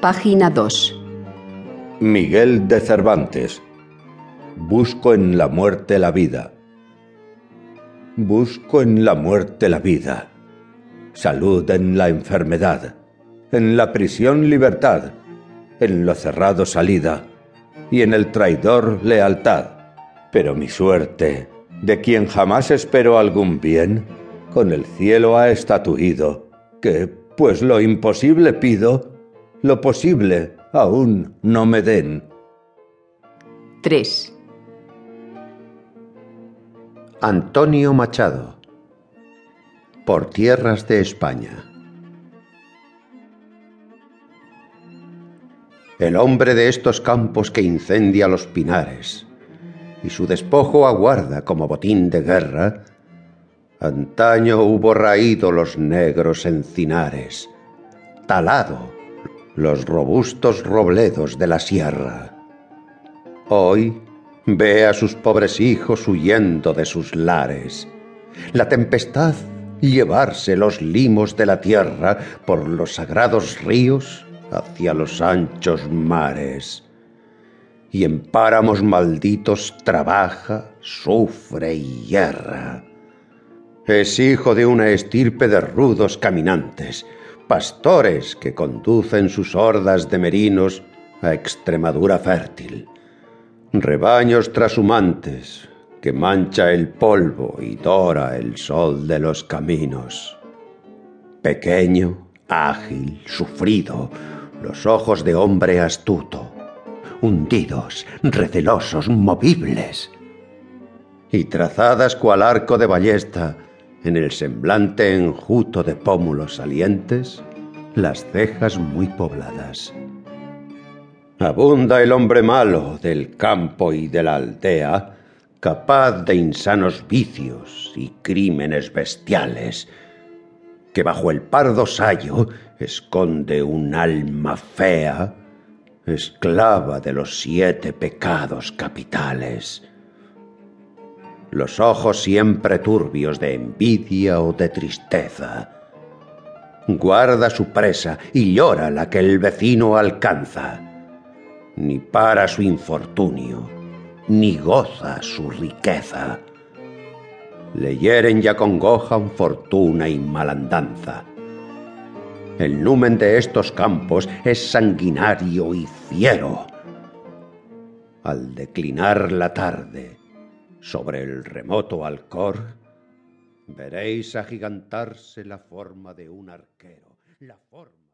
Página 2. Miguel de Cervantes. Busco en la muerte la vida. Busco en la muerte la vida. Salud en la enfermedad. En la prisión libertad. En lo cerrado salida. Y en el traidor lealtad. Pero mi suerte, de quien jamás espero algún bien, con el cielo ha estatuido, que, pues lo imposible pido, lo posible aún no me den. 3. Antonio Machado Por tierras de España El hombre de estos campos que incendia los pinares y su despojo aguarda como botín de guerra, antaño hubo raído los negros encinares, talado los robustos robledos de la sierra. Hoy ve a sus pobres hijos huyendo de sus lares, la tempestad llevarse los limos de la tierra por los sagrados ríos hacia los anchos mares. Y en páramos malditos trabaja, sufre y hierra. Es hijo de una estirpe de rudos caminantes, pastores que conducen sus hordas de merinos a Extremadura fértil, rebaños trashumantes que mancha el polvo y dora el sol de los caminos. Pequeño, ágil, sufrido, los ojos de hombre astuto, hundidos, recelosos, movibles, y trazadas cual arco de ballesta, en el semblante enjuto de pómulos salientes, las cejas muy pobladas. Abunda el hombre malo del campo y de la aldea, capaz de insanos vicios y crímenes bestiales, que bajo el pardo sayo esconde un alma fea, esclava de los siete pecados capitales los ojos siempre turbios de envidia o de tristeza. Guarda su presa y llora la que el vecino alcanza. Ni para su infortunio, ni goza su riqueza. Le hieren y acongojan fortuna y malandanza. El numen de estos campos es sanguinario y fiero. Al declinar la tarde, sobre el remoto Alcor, veréis agigantarse la forma de un arquero, la forma